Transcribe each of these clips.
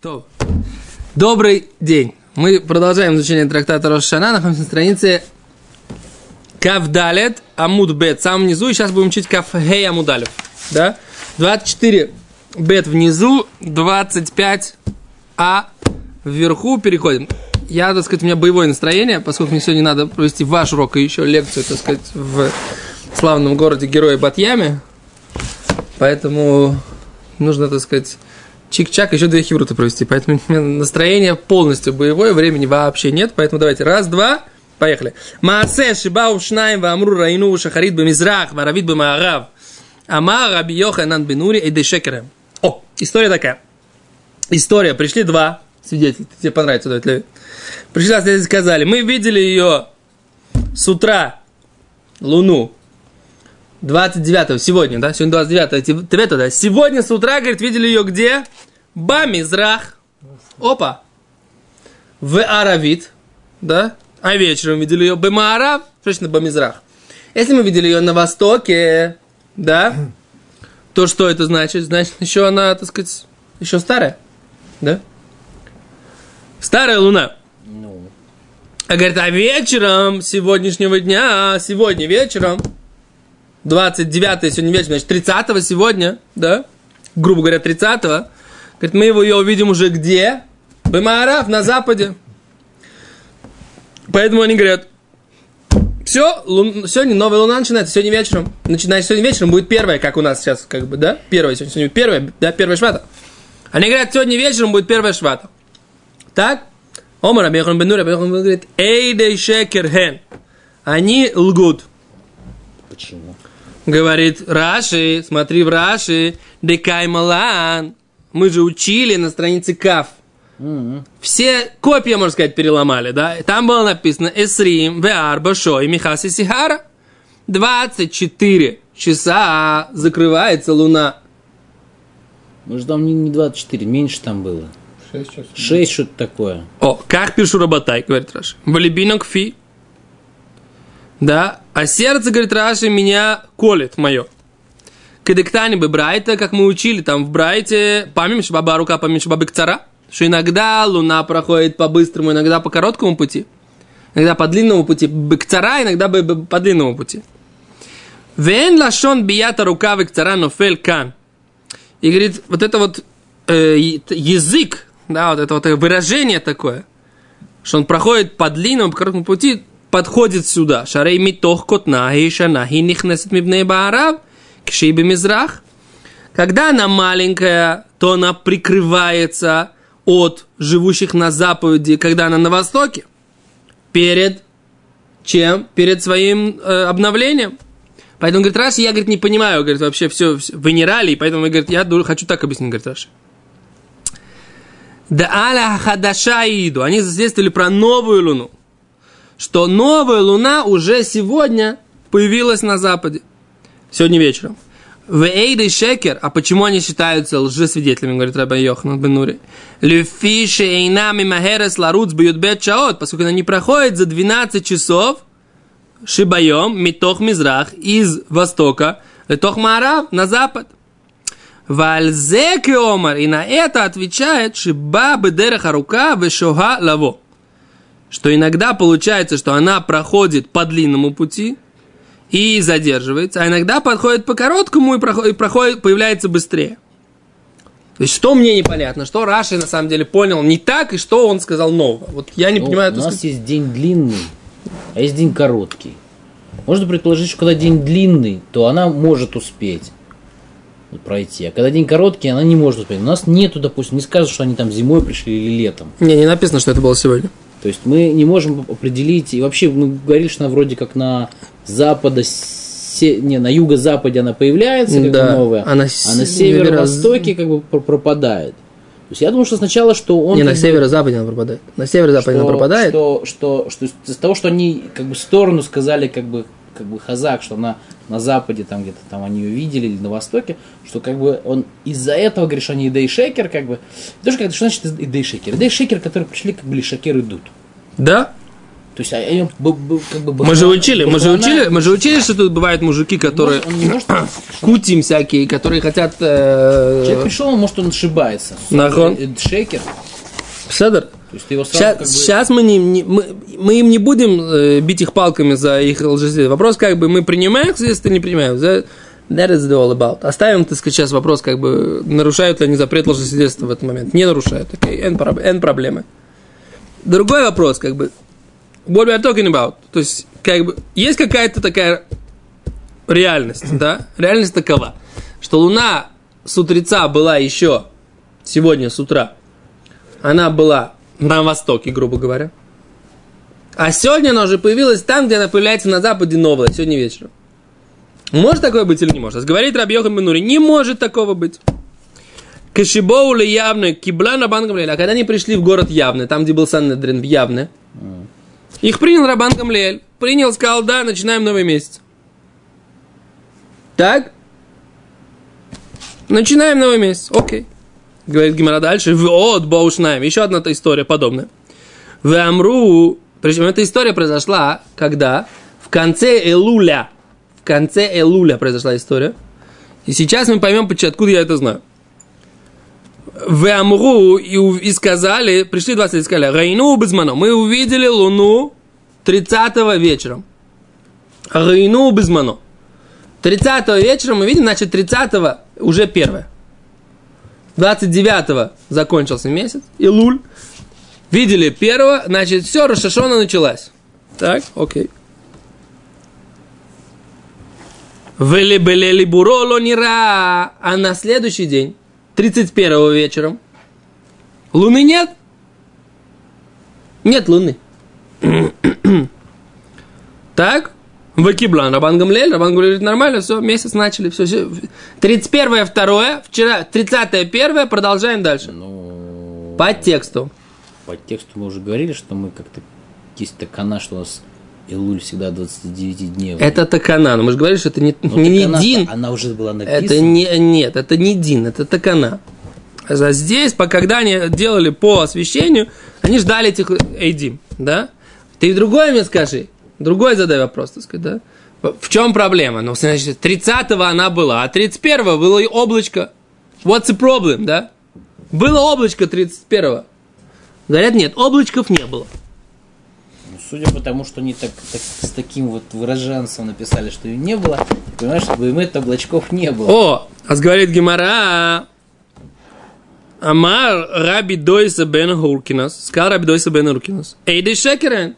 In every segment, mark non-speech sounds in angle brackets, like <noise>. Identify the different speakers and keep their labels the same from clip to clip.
Speaker 1: То. Добрый день. Мы продолжаем изучение трактата Рошана. Находимся на странице Кавдалет Амуд Бет. Самом внизу. И сейчас будем учить Кафхей Амудалев. Да? 24 Бет внизу, 25 А вверху. Переходим. Я, так сказать, у меня боевое настроение, поскольку мне сегодня надо провести ваш урок и еще лекцию, так сказать, в славном городе Героя Батьяме. Поэтому нужно, так сказать, чик-чак, еще две хивруты провести. Поэтому настроение полностью боевое, времени вообще нет. Поэтому давайте раз, два, поехали. Маасе шибау шнаем вамру раину шахарит бемизрах варавит бемаарав. Ама раби Йоханан бенури и дешекерем. О, история такая. История. Пришли два свидетеля. Тебе понравится, Давид Леви. Пришли сказали, мы видели ее с утра, луну, 29 сегодня, да? Сегодня 29 Тибета, да? Сегодня с утра, говорит, видели ее где? Бамизрах. Опа. В Аравит, да? А вечером видели ее Бемаарав, точно Бамизрах. Если мы видели ее на востоке, да? То что это значит? Значит, еще она, так сказать, еще старая, да? Старая луна.
Speaker 2: Ну,
Speaker 1: А говорит, а вечером сегодняшнего дня, сегодня вечером, 29 сегодня вечером, значит, 30 сегодня, да, грубо говоря, 30 говорит, мы его ее увидим уже где? Бемаарав, на западе. Поэтому они говорят, все, лун... сегодня новая луна начинается, сегодня вечером. Начинает сегодня вечером будет первая, как у нас сейчас, как бы, да? Первая, сегодня, сегодня первая, да, первая швата. Они говорят, сегодня вечером будет первая швата. Так? Омар Абихан Бенур Абихан говорит, эй, дей шекер хен. Они лгут.
Speaker 2: почему?
Speaker 1: Говорит Раши, смотри в Раши, декай малан. Мы же учили на странице Каф. Все копья, можно сказать, переломали, да? Там было написано Эсрим, Веар, Башо и Михаси Сихара. 24 часа закрывается луна.
Speaker 2: Может, там не, не 24, меньше там было.
Speaker 3: 6 часов.
Speaker 2: 6 что-то такое.
Speaker 1: О, как пишу Работай, говорит Раши. Валибинок фи. Да, а сердце, говорит Раши, меня колет мое. Кадектани бы Брайта, как мы учили там в Брайте, помнишь, баба рука, помнишь, бабы кцара, что иногда луна проходит по быстрому, иногда по короткому пути, иногда по длинному пути, бекцара, иногда бы- по длинному пути. Вен лашон бията рука бекцара нофель кан. И говорит, вот это вот э, язык, да, вот это вот выражение такое, что он проходит по длинному, по короткому пути, подходит сюда. Шарей митох котна, шана, и нихнесет мибней баарав, кшиби мизрах. Когда она маленькая, то она прикрывается от живущих на западе, когда она на востоке, перед чем? Перед своим э, обновлением. Поэтому, говорит, Раши, я, говорит, не понимаю, говорит, вообще все, в Энералии, поэтому, говорит, я хочу так объяснить, говорит Раши. Да аля хадаша иду. Они засвидетельствовали про новую луну. Что новая луна уже сегодня появилась на западе. Сегодня вечером. В Эйды Шекер, а почему они считаются лжесвидетелями, говорит Раба Йоханан Бенури? Люфиши Эйнами Махерес Ларуц Бьютбет Чаот, поскольку она не проходит за 12 часов, Шибаем, Митох Мизрах, из востока, Летох Марав, на запад. Вальзеки Омар, и на это отвечает Шиба Бедереха рука Вешога Лаво. Что иногда получается, что она проходит по длинному пути и задерживается, а иногда подходит по короткому и проходит, и проходит появляется быстрее. То есть, что мне непонятно, что Раши на самом деле понял не так, и что он сказал нового. Вот я не
Speaker 2: Ну,
Speaker 1: понимаю,
Speaker 2: у нас
Speaker 1: сказать.
Speaker 2: есть день длинный, а есть день короткий. Можно предположить, что когда день длинный, то она может успеть пройти. А когда день короткий, она не может успеть. У нас нету, допустим, не скажут, что они там зимой пришли или летом.
Speaker 1: Не, не написано, что это было сегодня.
Speaker 2: То есть мы не можем определить, и вообще мы говорили, что она вроде как на запада, се- не, на юго-западе она появляется, как
Speaker 1: Да,
Speaker 2: новая,
Speaker 1: а на
Speaker 2: а
Speaker 1: с-
Speaker 2: на северо-востоке как бы пр- пропадает. То есть я думаю, что сначала, что он...
Speaker 1: не, на северо-западе она пропадает. На северо-западе
Speaker 2: что,
Speaker 1: она пропадает.
Speaker 2: Что, что, что из-за того, что они как бы сторону сказали, как бы, как бы Хазак, что она на западе, там где-то там они ее видели, или на востоке, что как бы он из-за этого говорит, что они идей шекер, как бы. Тоже как что значит идей шекер? Идей шекер, которые пришли, как были шекер идут.
Speaker 1: Да?
Speaker 2: То есть, а, б- как бы...
Speaker 1: Мы же учили, мы же учили, мы же учили, что тут бывают мужики, которые
Speaker 2: Он не <coughs> может...
Speaker 1: кутим всякие, которые хотят... э,
Speaker 2: Человек пришел, может, он ошибается.
Speaker 1: Нахон.
Speaker 2: Шекер.
Speaker 1: Седер.
Speaker 2: То есть ты его сразу
Speaker 1: Сейчас,
Speaker 2: как бы...
Speaker 1: сейчас мы, не, не- мы, мы им не будем э, бить их палками за их лжесвидетельство. Вопрос, как бы мы принимаем их свидетельство, не принимаем. That, that is all about. Оставим, так сказать, сейчас вопрос, как бы нарушают ли они запрет лжесвидетельства в этот момент. Не нарушают. Okay. N, N проблемы. Другой вопрос, как бы, what we are talking about. То есть, как бы, есть какая-то такая реальность, да? Реальность такова, что Луна с утреца была еще сегодня с утра, она была на востоке, грубо говоря. А сегодня она уже появилась там, где она появляется на западе новая, сегодня вечером. Может такое быть или не может? Говорит Рабьехан Бенури, не может такого быть. Кашибоули явно, кибла на банком А когда они пришли в город Явны, там, где был Саннедрин в Явне, их принял Рабан Гамлиэль. Принял, сказал, да, начинаем новый месяц. Так? Начинаем новый месяц. Окей. Говорит Гимара дальше. Вот, Боушнаем. Еще одна история подобная. В Амру. Причем эта история произошла, когда в конце Элуля. В конце Элуля произошла история. И сейчас мы поймем, откуда я это знаю. В Амру и, и сказали, пришли 20 и сказали, Рейну безмано. Мы увидели луну 30 вечером. Рейну безмано. 30 вечера мы видим, значит, 30 уже первое. 29 закончился месяц, и луль. Видели первого, значит, все, Рошашона началась. Так, окей. Велебелели буроло нира. А на следующий день, 31 вечером, луны нет. Нет луны. <clears throat> Так, Вакиблан, Рабан Гамлель, Рабан Гамлель говорит, нормально, все, месяц начали, все, все. 31 второе, вчера, 30 первое, продолжаем дальше.
Speaker 2: Ну,
Speaker 1: По тексту.
Speaker 2: по тексту мы уже говорили, что мы как-то... Есть такана, что у нас Илуль всегда 29 дней.
Speaker 1: Это такана, но мы же говорили, что это не,
Speaker 2: Ну,
Speaker 1: не
Speaker 2: такана-то,
Speaker 1: дин.
Speaker 2: Она уже была написана.
Speaker 1: Это не, нет, это не дин, это такана. А здесь, по- когда они делали по освещению, они ждали этих эйдим, да? Ты другое мне скажи, другой задай вопрос, так сказать, да? В чем проблема? Ну, значит, 30-го она была, а 31-го было и облачко. What's the problem, да? Было облачко 31-го. Говорят, нет, облачков не было.
Speaker 2: Ну, Судя по тому, что они так, так- с таким вот выраженцем написали, что ее не было, ты понимаешь, что Баймет облачков не было.
Speaker 1: О, а говорит Гимара, Амар Раби Дойса бен Хуркинас, сказал Раби Дойса бен Хуркинас, Эйды Шекерен,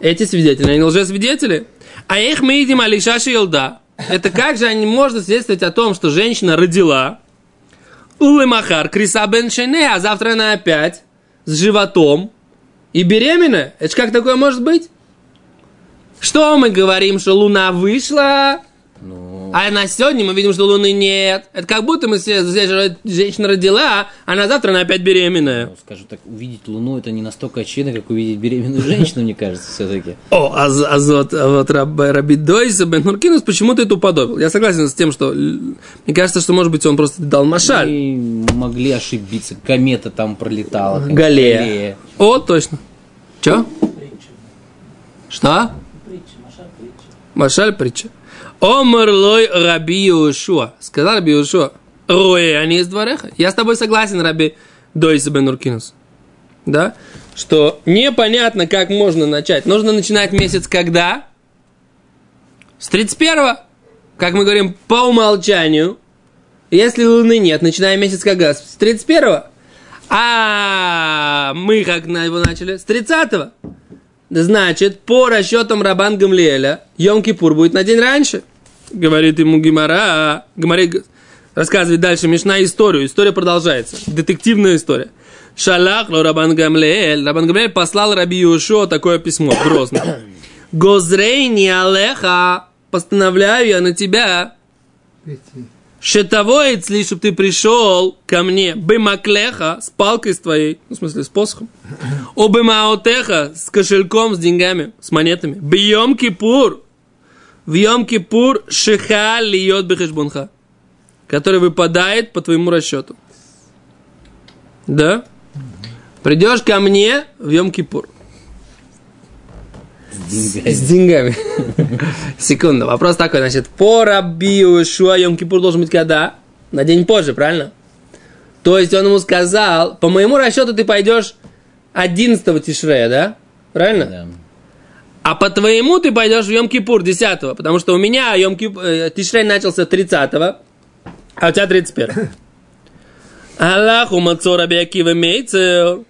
Speaker 1: эти свидетели, они лжесвидетели. А их мы видим Алиша Шилда. Это как же они можно свидетельствовать о том, что женщина родила, Улы Махар, Криса бен а завтра она опять с животом и беременна? Это ж как такое может быть? Что мы говорим, что луна вышла, а на сегодня мы видим, что Луны нет. Это как будто мы все, здесь же женщина родила, а на завтра она опять беременная.
Speaker 2: ну, скажу так, увидеть Луну это не настолько очевидно, как увидеть беременную женщину, мне кажется, все-таки.
Speaker 1: О, а, а вот, а вот Раб, Раби Дойса бен Хуркинус почему-то это уподобил. Я согласен с тем, что мне кажется, что, может быть, он просто дал машаль.
Speaker 2: Мы могли ошибиться, комета там пролетала.
Speaker 1: Галея.
Speaker 2: Галея.
Speaker 1: О, точно. Че? Что? Машаль притча. Омрлой Раби Иошуа. Сказал Раби Иошуа. Рое, они из двореха. Я с тобой согласен, Раби Дойса бен Уркинус. Да? Что непонятно, как можно начать. Нужно начинать месяц когда? С 31-го. Как мы говорим, по умолчанию. Если луны нет, начинаем месяц когда? С 31-го. А мы как на его начали? С 30-го. Значит, по расчетам Рабан Гамлиэля, Йом-Кипур будет на день раньше. Говорит ему Гимара. Гимаре г- рассказывает дальше Мишна историю. История продолжается. Детективная история. Шалах Рабан Гамлиэль. Рабан Гамлиэль послал Раби Юшо такое письмо, грозное. Гозрейни Алеха, постановляю я на тебя, Шетовоец ли, чтобы ты пришел ко мне, бымаклеха, с палкой с твоей, ну, в смысле, с посохом, обымаотеха, с кошельком, с деньгами, с монетами, бьем кипур, в Йом Кипур шиха льет бехешбунха, который выпадает по твоему расчету. Да? Придешь ко мне в Йом Кипур.
Speaker 2: Деньгами.
Speaker 1: С деньгами. Секунду. Вопрос такой, значит, по Рабию Шуа Йом Кипур должен быть когда? На день позже, правильно? То есть он ему сказал, по моему расчету ты пойдешь 11 Тишрея, да? Правильно?
Speaker 2: Да.
Speaker 1: А по твоему ты пойдешь в Йом Кипур 10 потому что у меня Йом э, Тишрей начался 30 а у тебя 31 <laughs> Аллаху Мацора Биакива Мейцер.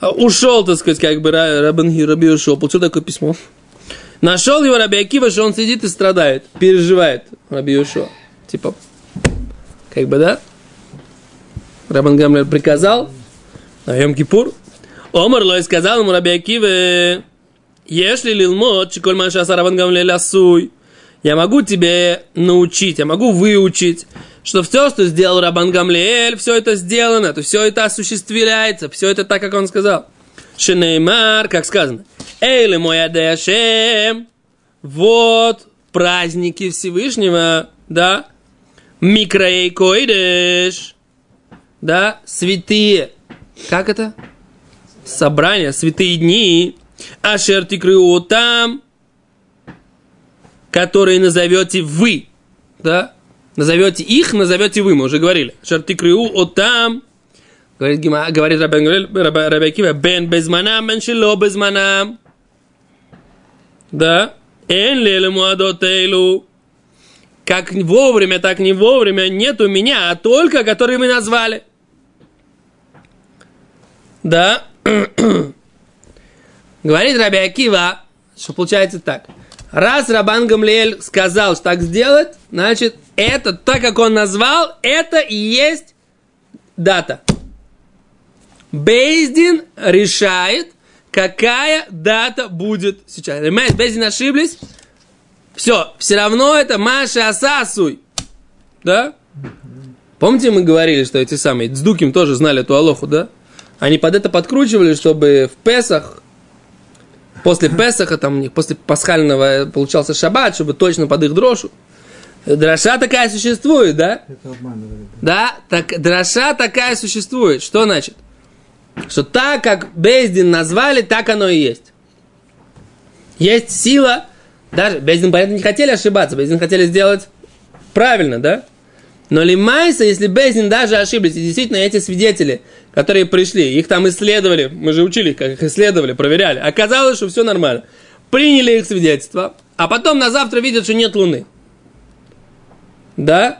Speaker 1: Ушел, так сказать, как бы Ра- Рабан Раби ушел. Получил такое письмо. Нашел его Раби Акива, что он сидит и страдает, переживает Раби Йошуа. Типа, как бы, да? Рабан Гамлер приказал на Йом Кипур. Омар Лой сказал ему Раби Акиве, если лилмот, чиколь маншаса Рабан Гамлер асуй, я могу тебе научить, я могу выучить, что все, что сделал Рабан Гамлиэль, все это сделано, то все это осуществляется, все это так, как он сказал. Шенеймар, как сказано, Эйли мой адешем, вот праздники Всевышнего, да, Микраей койдеш, да, святые, как это? Собрания, святые дни, Ашер там, которые назовете вы, да, назовете их, назовете вы, мы уже говорили. Ашер тикрыу от там, говорит, Гима- говорит Рабби Гамлиэль, Рабби- Рабби Акива, бен безманам, бен шело безманам, да, эн леле муадот эйлу, как вовремя, так не вовремя, нет у меня, а только, которые мы назвали. Да. <clears throat> Говорит Раби Акива, что получается так. Раз Рабан Гамлиэль сказал, что так сделать, значит, это, так как он назвал, это и есть дата. Бейздин решает, какая дата будет сейчас. Понимаете, Бейздин ошиблись, все, все равно это Маша Асасуй. Да? Помните, мы говорили, что эти самые Дздуким тоже знали эту Алоху, да? Они под это подкручивали, чтобы в Песах, после Песаха, там у них после пасхального получался шаббат, чтобы точно под их дрошу. Дроша такая существует, да?
Speaker 3: Это обманывает.
Speaker 1: Да, так дроша такая существует. Что значит? Что так, как Бездин назвали, так оно и есть. Есть сила, даже Бездин, понятно, не хотели ошибаться, Бездин хотели сделать правильно, да? Но Лимайса, если Бездин даже ошиблись, и действительно эти свидетели, которые пришли, их там исследовали, мы же учили, как их исследовали, проверяли, оказалось, что все нормально. Приняли их свидетельство, а потом на завтра видят, что нет Луны. Да?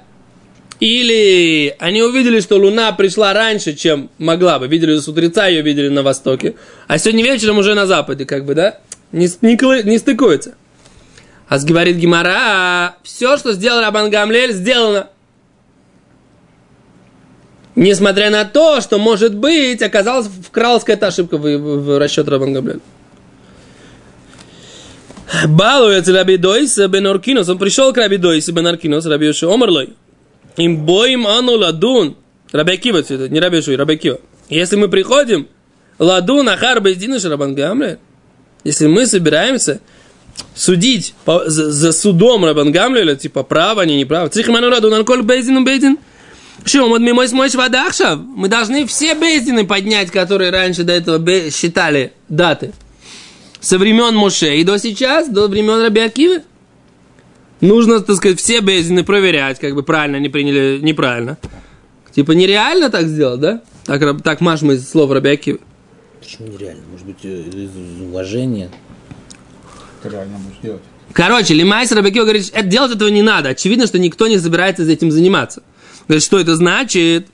Speaker 1: Или они увидели, что Луна пришла раньше, чем могла бы. Видели с утреца, ее видели на востоке. А сегодня вечером уже на западе, как бы, да? Не, не, не стыкуется. А говорит Гимара, все, что сделал Рабан Гамлель, сделано. Несмотря на то, что, может быть, оказалась вкралась какая-то ошибка в, в- в расчет Рабан Гамлеля. Балуется Раби Дойс бен Оркинос. Он пришел к Раби Дойс бен Оркинос, Раби Йоши Омарлой. Им боим ану ладун. Раби Акива это, не Раби Йоши, Раби Акива. Если мы приходим, ладун ахар бездина шарабан гамле. Если мы собираемся судить по- за, за судом Рабан Гамлеля, типа право, они не право. Цихману ладун алколь бездин бездин. Что, мы мой мой водахшав. Мы должны все бездины поднять, которые раньше до этого считали даты со времен Моше и до сейчас, до времен Раби Акивы. Нужно, так сказать, все בית דין ы проверять, как бы правильно они приняли, неправильно. Типа нереально так сделать, да? Так, так משמע из слов Раби Акивы.
Speaker 2: Почему нереально? Может быть, э, из уважения.
Speaker 3: Ты реально можешь делать.
Speaker 1: Короче, למעשה Раби Акива говорит, это делать этого не надо. Очевидно, что никто не собирается этим заниматься. Говорит, что это значит?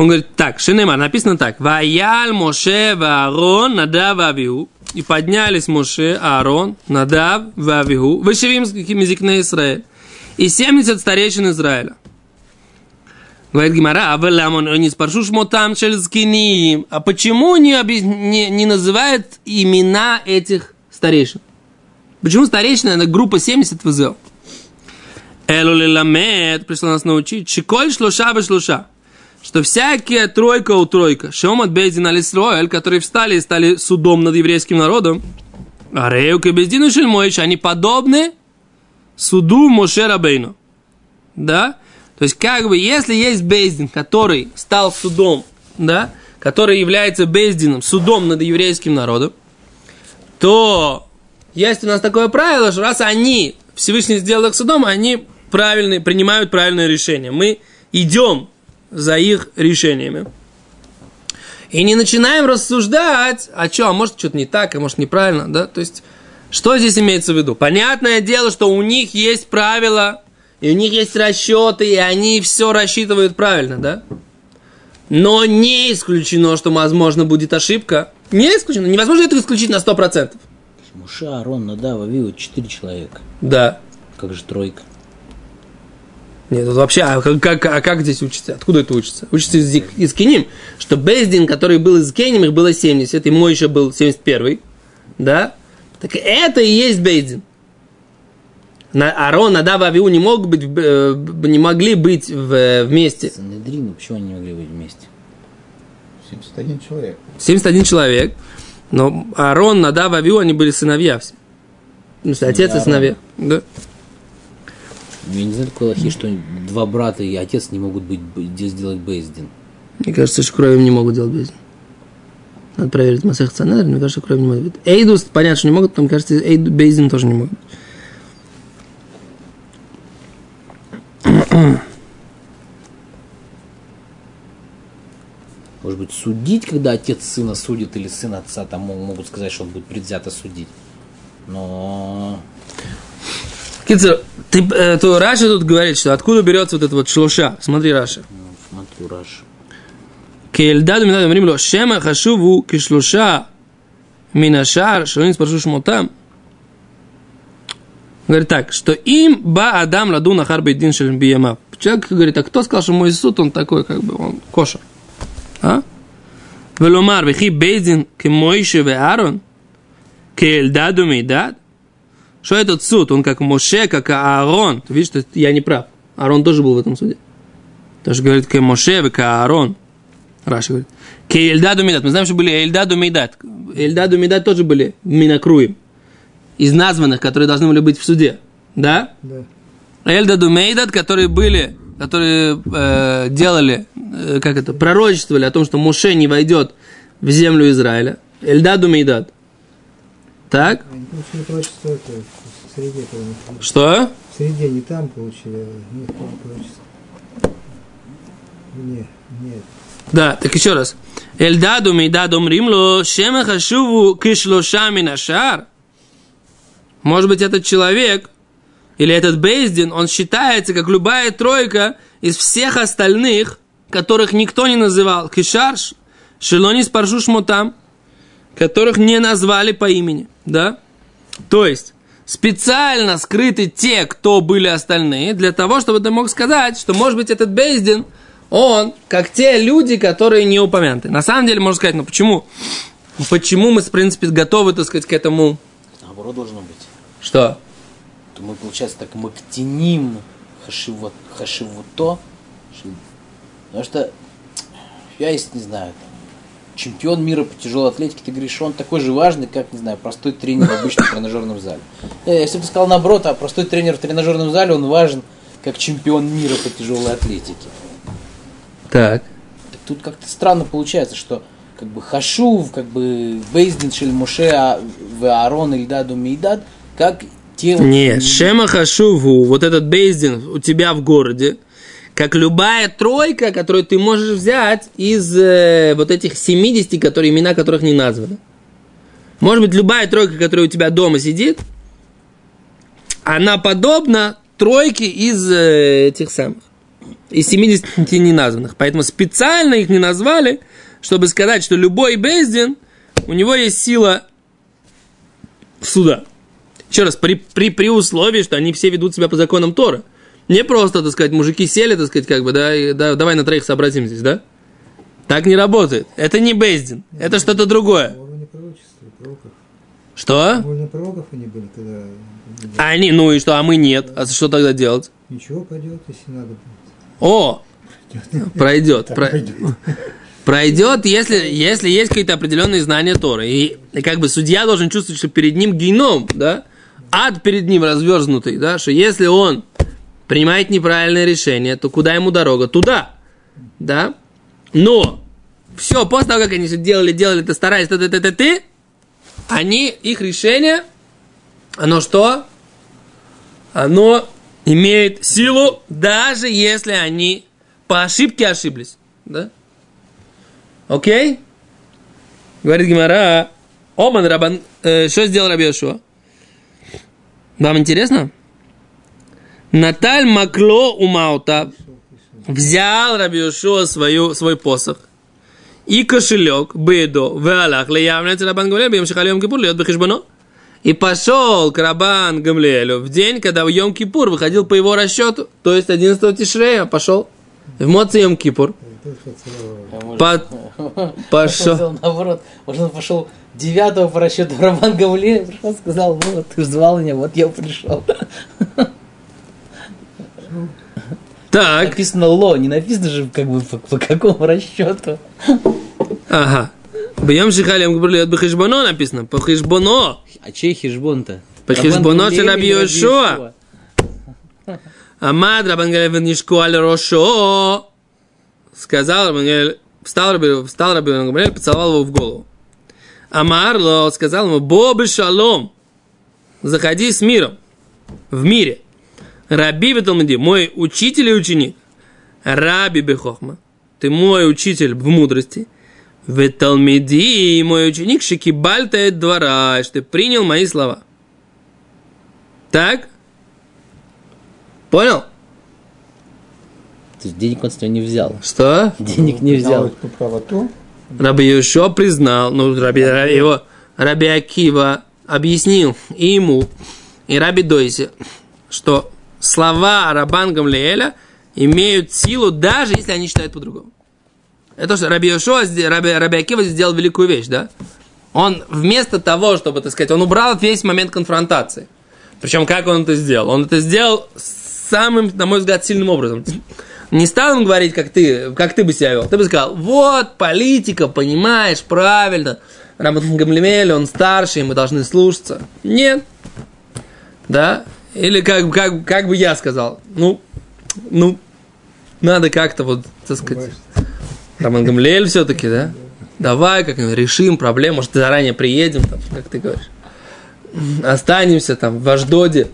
Speaker 1: Он говорит, так, Шинема, написано так. Ваяль Моше Ваарон Надав Авиу. И поднялись Моше, Аарон, Надав, Вавигу, Вышевим Мизикне Израиль. И 70 старейшин Израиля. Говорит Гимара, а он не спаршу шмотам шельскиним. А почему не, объяс- не, не называют имена этих старейшин? Почему старейшина это группа 70 ВЗЛ? Элу ламет пришла нас научить. Шиколь шлуша бы шлуша. Что всякие тройка у тройка. Шеомат Бейдин Алисроэль, которые встали и стали судом над еврейским народом. А Реюк и Бездину Шельмойш, они подобны суду Моше Рабейну. Да? То есть, как бы, если есть Бейздин, который стал судом, да, который является Бездином, судом над еврейским народом, то есть у нас такое правило, что раз они, Всевышний сделал их судом, они правильные, принимают правильное решение. Мы идем за их решениями. И не начинаем рассуждать, а что, а может что-то не так, а может неправильно, да? То есть, что здесь имеется в виду? Понятное дело, что у них есть правила, и у них есть расчеты, и они все рассчитывают правильно, да? Но не исключено, что, возможно, будет ошибка. Не исключено. Невозможно это исключить на 100%.
Speaker 2: Муша, Арон, Надав, Авиу, четыре человека.
Speaker 1: Да.
Speaker 2: Как же тройка?
Speaker 1: Нет, тут вообще, а как, а как здесь учится? Откуда это учится? Учится из, из Киним, что Бездин, который был из Киним, их было 70, и мой еще был 71, да? Так это и есть Бездин. На, Арон, Надав, Авиу не, мог быть, э, не могли быть в- вместе.
Speaker 2: Санедрин, почему они не могли быть вместе?
Speaker 3: 71 человек.
Speaker 1: 71 человек, но Арон, Надав, Авиу, они были сыновья все. Смысле, отец и сыновья. Да.
Speaker 2: Я не знаю такой лохи, что два брата и отец не могут быть, где сделать Бейздин.
Speaker 1: Мне кажется, что кровью не могут делать бездин. Надо проверить Масех Цанер, мне кажется, кровью не могут. Эйдус, понятно, что не могут, но мне кажется, Эйду, Бейзин тоже не могут. <coughs>
Speaker 2: Может быть, судить, когда отец сына судит, или сын отца, там мо- могут сказать, что он будет предвзято судить. Но
Speaker 1: קיצור, ты, э, то Раши тут говорит, что откуда берется вот этот вот שלושה. Смотри, Раши.
Speaker 2: Ну, смотрю, Раши.
Speaker 1: כאלדד ומידד אומרים לו שמא חשוב הוא כשלושה מן השאר שלא נתפרשו שמותם. Говорит так, что אם בא אדם לדון על בית דין שבימיו. Человек говорит, а кто сказал, что мой суд, он такой, как бы, он кошер. А? ולומר, וכי בית דין, כמשה ואהרן, כאלדד ומידד, что этот суд, он как Моше, как Аарон. Ты видишь, что я не прав. Аарон тоже был в этом суде. Тоже говорит, как Моше, как Аарон. Раши говорит. כאלדד ומידד. Мы знаем, что были Эльдад у-Мейдад. Эльдад у-Мейдад тоже были מן הקרואים. Из названных, которые должны были быть в суде. Да?
Speaker 3: Да.
Speaker 1: Эльдад у-Мейдад, которые были, которые э, делали, э, как это, пророчествовали о том, что Моше не войдет в землю Израиля. Эльдаду Мейдат. Так?
Speaker 4: Они получили это, в среде. По-моему.
Speaker 1: Что?
Speaker 4: В среде не там получили, а. Нет, нет.
Speaker 1: Да, так еще раз. Эльдаду мейдаду мримло шема хашуву кишлошами нашар. Может быть, этот человек или этот Бейздин, он считается, как любая тройка из всех остальных, которых никто не называл. Кишарш, Шелонис Паршуш Мутам, которых не назвали по имени. Да? То есть, специально скрыты те, кто были остальные, для того, чтобы ты мог сказать, что, может быть, этот Бейздин, он, как те люди, которые не упомянуты. На самом деле, можно сказать, ну почему? Почему мы, в принципе, готовы, так сказать, к этому...
Speaker 2: Наоборот должно быть.
Speaker 1: Что?
Speaker 2: То мы, получается, так мактиним хашивот, хашивуто. ши- Потому что я есть, не знаю, там, чемпион мира по тяжелой атлетике, ты говоришь, он такой же важный, как, не знаю, простой тренер в обычном <coughs> тренажерном зале. Если бы ты сказал наоборот, а простой тренер в тренажерном зале, он важен, как чемпион мира по тяжелой атлетике.
Speaker 1: Так.
Speaker 2: Так тут как-то странно получается, что как бы Хашув, как бы Бейздин Шель Моше, а- в Аарон, Ильдаду, Мейдад, как те...
Speaker 1: Нет, Шема Хашуву, вот этот Бейздин у тебя в городе, как любая тройка, которую ты можешь взять из э, вот этих 70, которые, имена которых не названы. Может быть, любая тройка, которая у тебя дома сидит, она подобна тройке из э, этих самых, из 70 неназванных. Поэтому специально их не назвали, чтобы сказать, что любой Бездин, у него есть сила суда. Еще раз, при, при, при условии, что они все ведут себя по законам Тора. Не просто, так сказать, мужики сели, так сказать, как бы, да, и, да давай на троих сообразим здесь, да? Так не работает. Это не Бездин, это что-то другое. Что?
Speaker 4: Пророков они были, когда
Speaker 1: А они, ну и что, а мы нет. А что тогда делать?
Speaker 4: ничего пойдет, если надо будет.
Speaker 1: О, пройдет.
Speaker 3: Так
Speaker 1: про-
Speaker 3: пойдет.
Speaker 1: Пройдет, если, если есть какие-то определенные знания Торы. И, и как бы судья должен чувствовать, что перед ним геном, да? Ад перед ним разверзнутый, да? Что если он принимает неправильное решение, то куда ему дорога? Туда, да? Но Все, после того, как они все делали, делали, это старались, ты, ты, ты, ты, они, их решение, оно что? Оно имеет силу, даже если они по ошибке ошиблись. Да? Окей? Говорит Гимара, Оман Рабан, э, что сделал Раби Йошуа? Вам интересно? Наталь Макло Умаута взял Раби Йошуа свою, свой посох и кошелек Бедо Веалах Леявнец Рабан Гамлель Бьем Шихалем Кипур льет Бехишбано. И пошел к Рабан Гамлелю в день, когда в Йом Кипур выходил по его расчету, то есть 11 Тишрея, пошел в Моци Йом Кипур. По- пошел.
Speaker 2: Наоборот. Может, он пошел девятого по расчету Гавлеев, пришел, сказал, вот, ты звал меня, вот я пришел.
Speaker 1: Так.
Speaker 2: Написано ло, не написано же, как бы по, по какому расчету.
Speaker 1: Ага. Бьем шихалем гбрли от бхишбоно написано. По хишбоно.
Speaker 2: А чей хишбон-то?
Speaker 1: По хишбоно
Speaker 2: целя
Speaker 1: бьешуа. Амад Рабангель Венишку аль Рошо. Сказал Рабангель, встал Рабангель, встал Рабангель, поцеловал его в голову. Амарло сказал ему, Бобы шалом, заходи с миром, в мире. Раби Беталмади, мой учитель и ученик. Раби Бехохма, ты мой учитель в мудрости. Веталмиди, мой ученик, шикибальта двора, что ты принял мои слова. Так? Понял?
Speaker 2: То есть денег он с него не взял.
Speaker 1: Что?
Speaker 2: Денег не взял.
Speaker 3: Признал эту правоту.
Speaker 1: Раби Йошуа признал, ну, Раби, его Раби Акива объяснил и ему, и Раби Дойсе, что слова Рабан Гамлеэля имеют силу, даже если они считают по-другому. Это что Раби Йошуа, Раби, Раби Акива сделал великую вещь, да? Он вместо того, чтобы, так сказать, он убрал весь момент конфронтации. Причем как он это сделал? Он это сделал самым, на мой взгляд, сильным образом. Не стал ему говорить, как ты, как ты бы себя вел. Ты бы сказал, вот, политика, понимаешь, правильно. Раман Гамлемель, он старше, и мы должны слушаться. Нет. Да? Или как, как, как бы я сказал, ну, ну, надо как-то вот, так сказать, Роман Гамлеэль все-таки, да? Давай как-нибудь решим проблему, может, заранее приедем, там, как ты говоришь. Останемся там в Аждоде,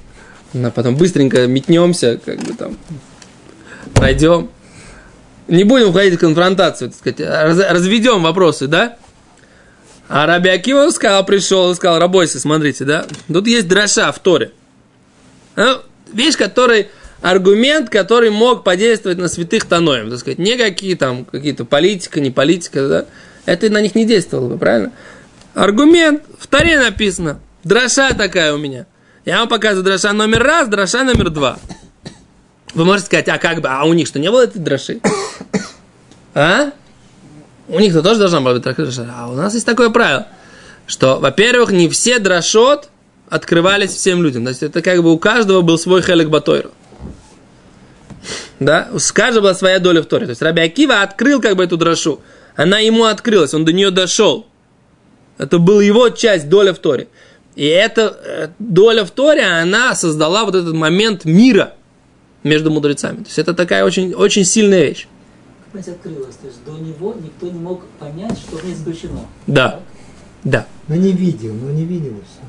Speaker 1: а потом быстренько метнемся, как бы там, пройдем. Не будем входить в конфронтацию, так сказать, раз- разведем вопросы, да? А Раби Акива сказал, пришел и сказал, рабойся, смотрите, да? Тут есть дроша в Торе. Ну, вещь, который, аргумент, который мог подействовать на святых Таноем, так сказать, не какие там, какие-то политика, не политика, да? Это на них не действовало бы, правильно? Аргумент, в Торе написано, дроша такая у меня. Я вам показываю дроша номер раз, дроша номер два. Вы можете сказать, а как бы, а у них что, не было этой дроши? А? У них-то тоже должна была быть дроша. А у нас есть такое правило, что, во-первых, не все дрошот открывались всем людям. То есть это как бы у каждого был свой хелек батойру. Да? У каждого была своя доля в Торе. То есть Раби Акива открыл как бы эту дрошу. Она ему открылась, он до нее дошел. Это была его часть, доля в Торе. И эта э, доля в Торе, она создала вот этот момент мира между мудрецами. То есть это такая очень, очень сильная вещь.
Speaker 5: Опять открылось. То есть до него никто не мог понять, что в ней заключено.
Speaker 1: Да. Да.
Speaker 4: Но не видел, но не видел все.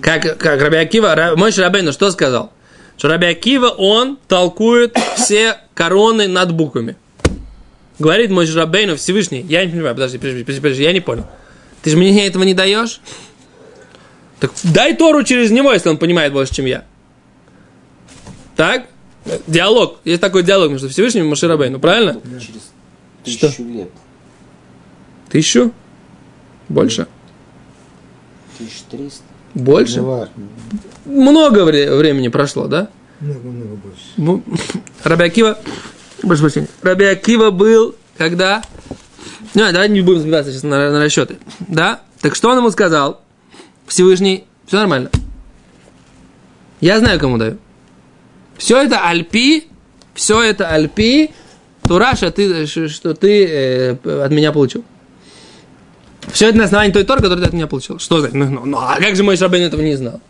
Speaker 1: Как, как Раби Акива, Ра- мой Рабейну что сказал? Что Раби Акива, он толкует все короны над буквами. Говорит мой Рабейну Всевышний, я не понимаю, подожди, подожди, подожди, подожди, я не понял. Ты же мне этого не даешь? Так дай Тору через него, если он понимает больше, чем я. Так? Диалог. Есть такой диалог между Всевышним и Маширабейну, правильно?
Speaker 6: Через
Speaker 1: Что?
Speaker 6: тысячу лет.
Speaker 1: Тысячу? Больше?
Speaker 6: 1300.
Speaker 1: Больше?
Speaker 3: Важно.
Speaker 1: Много вре- времени прошло, да?
Speaker 4: Много-много больше.
Speaker 1: Ну, Раби Акива, прошу прощения, Раби Акива был, когда... Ну, давайте не будем сбиваться сейчас на, на расчеты. Да? Так что он ему сказал? Всевышний, все нормально. Я знаю, кому даю. Все это Альпи, все это Альпи, Тураша, ты, что ты э, от меня получил. Все это на основании той Торы, которую ты от меня получил. Что значит? Ну, ну, ну, а как же мой Шабейн этого не знал?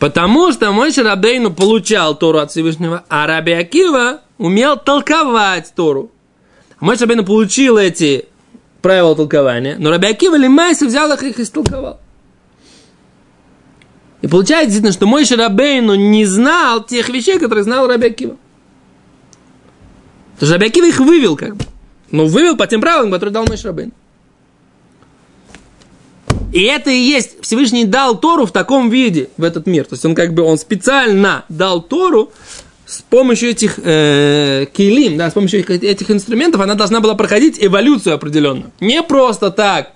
Speaker 1: Потому что мой Рабейну получал Тору от Всевышнего, а Раби Акива умел толковать Тору. Мой Рабейну получил эти правила толкования, но Раби Акива Лимайса взял их и истолковал. И получается действительно, что мой Шарабейну не знал тех вещей, которые знал Раби Акива. Потому что Раби Акива их вывел как бы. Ну, вывел по тем правилам, которые дал мой Шарабейну. И это и есть, Всевышний дал Тору в таком виде, в этот мир. То есть он как бы, он специально дал Тору с помощью этих э, килим, да, с помощью этих, инструментов, она должна была проходить эволюцию определенную. Не просто так,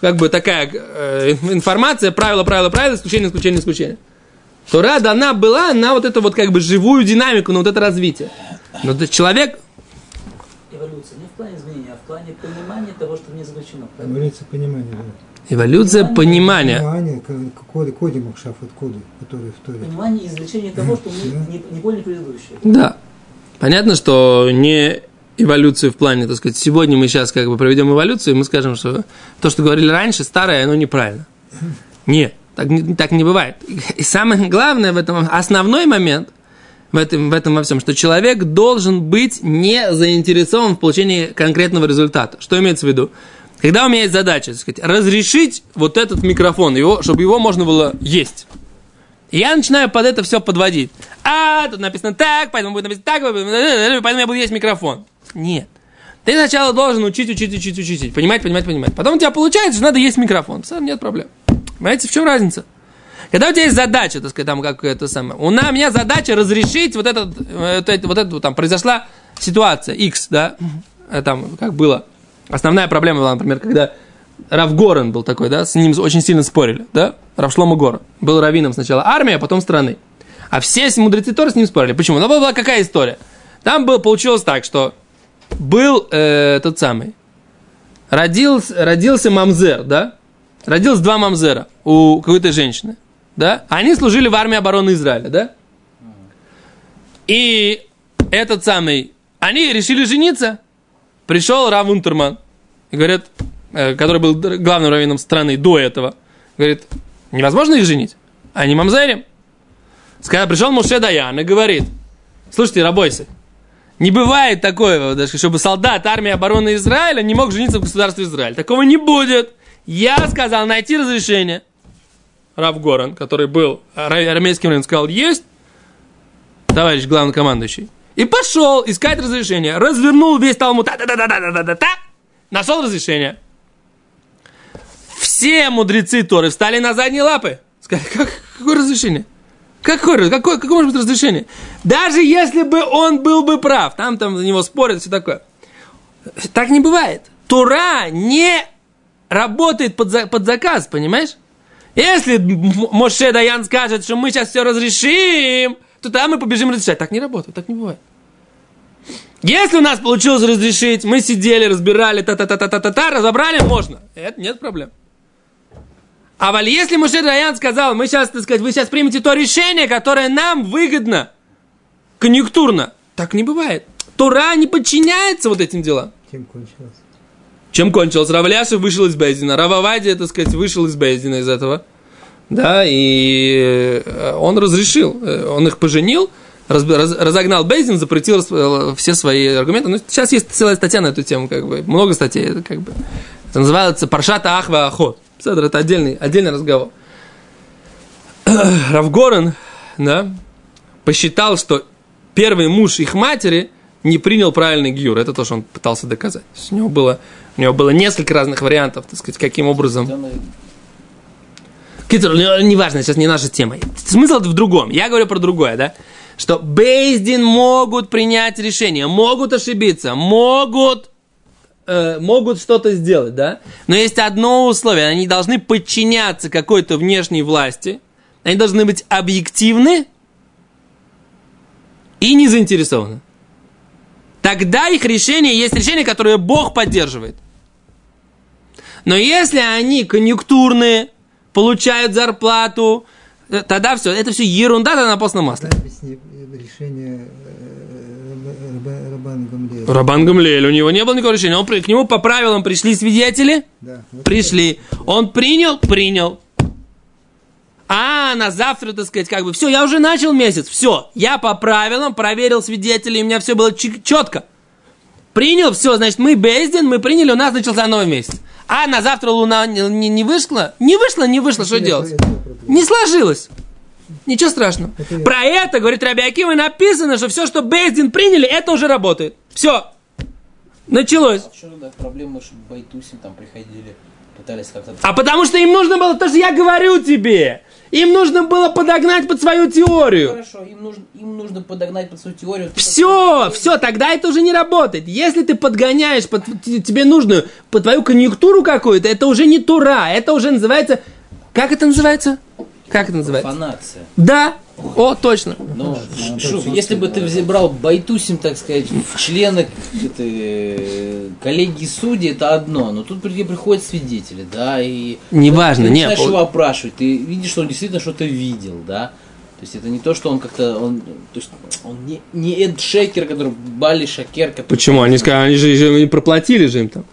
Speaker 1: как бы такая э, информация, правило, правило, правило, исключение, исключение, исключение. Тора дана была на вот эту вот как бы живую динамику, на вот это развитие. Но человек,
Speaker 5: Эволюция не в плане изменения, а в плане понимания того, что не заключено.
Speaker 4: Эволюция понимания, да.
Speaker 1: эволюция понимания.
Speaker 4: Понимание, коды, коды Махшаф, от коды, которые в Торе.
Speaker 5: Понимание и извлечение того, что мы не, не поняли предыдущее.
Speaker 1: Да. Понятно, что не эволюцию в плане, так сказать, сегодня мы сейчас как бы проведем эволюцию, и мы скажем, что то, что говорили раньше, старое, оно неправильно. <laughs> Нет, так, не- так не бывает. И самое главное в этом, основной момент в этом, в этом во всем, что человек должен быть не заинтересован в получении конкретного результата. Что имеется в виду? Когда у меня есть задача, так сказать, разрешить вот этот микрофон, его, чтобы его можно было есть. Я начинаю под это все подводить. А, тут написано так, поэтому будет написано так, поэтому я буду есть микрофон. Нет. Ты сначала должен учить, учить, учить, учить, учить, понимать, понимать, понимать. Потом у тебя получается, что надо есть микрофон. Сам нет проблем. Понимаете, в чем разница? Когда у тебя есть задача, так сказать, там, как это самое, у меня задача разрешить вот этот, вот это, вот это, там, произошла ситуация, X, да, э, там, как было. Основная проблема была, например, когда Рав Горан был такой, да, с ним очень сильно спорили, да, Рав Шлома Горан. Был раввином сначала армии, а потом страны. А все мудрецы тоже с ним спорили. Почему? Ну, была какая история? Там был, получилось так, что был э, тот самый, родился, родился мамзер, да, родилось два мамзера у какой-то женщины, да, они служили в армии обороны Израиля, да, и этот самый, они решили жениться, пришел Рав Унтерман, и говорит, э, который был главным раввином страны до этого, говорит, невозможно их женить, они мамзерим. Когда пришел Муше Даян и говорит, слушайте, рабойся, не бывает такое, даже, чтобы солдат армии обороны Израиля не мог жениться в государстве Израиль. Такого не будет. Я сказал найти разрешение. Рав Горан, который был ара- армейским раввином, сказал, есть, товарищ главнокомандующий. И пошел искать разрешение. Развернул весь Талмуд. Та-та-та-та-та-та-та. Нашел разрешение. Все мудрецы Торы встали на задние лапы. Сказали, как, какое разрешение? Какое, какое, какое может быть разрешение? Даже если бы он был бы прав, там, там за него спорят, все такое. Так не бывает. Тура не работает под, за- под заказ, понимаешь? Если Моше Даян скажет, что мы сейчас все разрешим, то тогда мы побежим разрешать. Так не работает, так не бывает. Если у нас получилось разрешить, мы сидели, разбирали, та-та-та-та-та-та, разобрали, можно. Это нет проблем. А валь, если Муше Даян сказал, мы сейчас, так сказать, вы сейчас примете то решение, которое нам выгодно, конъюнктурно, так не бывает. Тура не подчиняется вот этим делам.
Speaker 4: Чем кончилось?
Speaker 1: Чем кончилось? Равляшев вышел из Бейздина. Рававади, так сказать, вышел из Бейздина из этого. Да, и э, он разрешил. э, Он их поженил, раз- раз- разогнал Бейздин, запретил э, все свои аргументы. Ну, сейчас есть целая статья на эту тему, как бы. Много статей, это как бы. Это называется Паршата Ахва Ахот. Это отдельный, отдельный разговор. Равгорен, да, посчитал, что первый муж их матери не принял правильный гюр. Это то, что он пытался доказать. У него было, у него было несколько разных вариантов, так сказать, каким образом. Китер, ну, неважно, сейчас не наша тема. Смысл в другом. Я говорю про другое, да? Что Бейздин могут принять решение, могут ошибиться, могут, э, могут что-то сделать, да? Но есть одно условие. Они должны подчиняться какой-то внешней власти. Они должны быть объективны и не заинтересованы. Тогда их решение есть решение, которое Бог поддерживает. Но если они конъюнктурные, получают зарплату, э, тогда все, это все ерунда, тогда на постном масле.
Speaker 4: Объясни э, решение э.
Speaker 1: Рабан Гамлиэль, у него не было никакого решения. Он, к нему по правилам пришли свидетели,
Speaker 4: Да. Вот
Speaker 1: пришли. Он принял, принял. А на завтра, так сказать, как бы, все, я уже начал месяц, все, я по правилам проверил свидетелей, у меня все было четко. принял, все, значит, мы Бездин, мы приняли, у нас начался новый месяц. А на завтра луна не, не- не вышла? Не вышла, не вышла, что делать? Не сложилось. Ничего страшного.
Speaker 4: Это-
Speaker 1: Про это, говорит Рабиакима, написано, что все, что Бездин приняли, это уже работает. Все. Началось.
Speaker 2: А что тогда проблема, что там приходили, пытались как-то...
Speaker 1: А потому что им нужно было, то, что я говорю тебе. Им нужно было подогнать под свою теорию.
Speaker 2: Хорошо, им нужно, им нужно подогнать под свою теорию.
Speaker 1: Все, все, тогда это уже не работает. Если ты подгоняешь под тебе нужную, под твою конъюнктуру какую-то, это уже не тура, это уже называется... Как это называется? Как это называется?
Speaker 2: Фанация.
Speaker 1: Да. О, точно.
Speaker 2: Но, Шуф, если бы ты взял Байтусим, так сказать, в члены этой, коллегии судей, это одно. Но тут при- приходят свидетели, да, и...
Speaker 1: Неважно,
Speaker 2: ты
Speaker 1: не,
Speaker 2: начинаешь
Speaker 1: пол-
Speaker 2: его опрашивать, ты видишь, что он действительно что-то видел, да. То есть это не то, что он как-то, он, то есть он не, не Эд Шекер, который Бали Шакер, который...
Speaker 1: Почему? Они сказали, они же, же не проплатили же им там.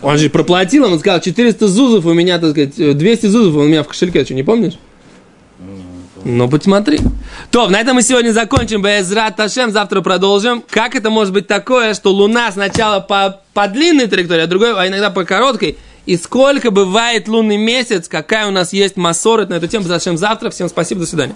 Speaker 1: Он же проплатил, он сказал, 400 зузов у меня, так сказать, э, 200 зузов у меня в кошельке, что, не помнишь? Ну, посмотри. То, на этом мы сегодня закончим. Безрат Ташем, завтра продолжим. Как это может быть такое, что Луна сначала по, по длинной траектории, а другой, а иногда по короткой? И сколько бывает лунный месяц, какая у нас есть массорет на эту тему, Ташем завтра. Всем спасибо, до свидания.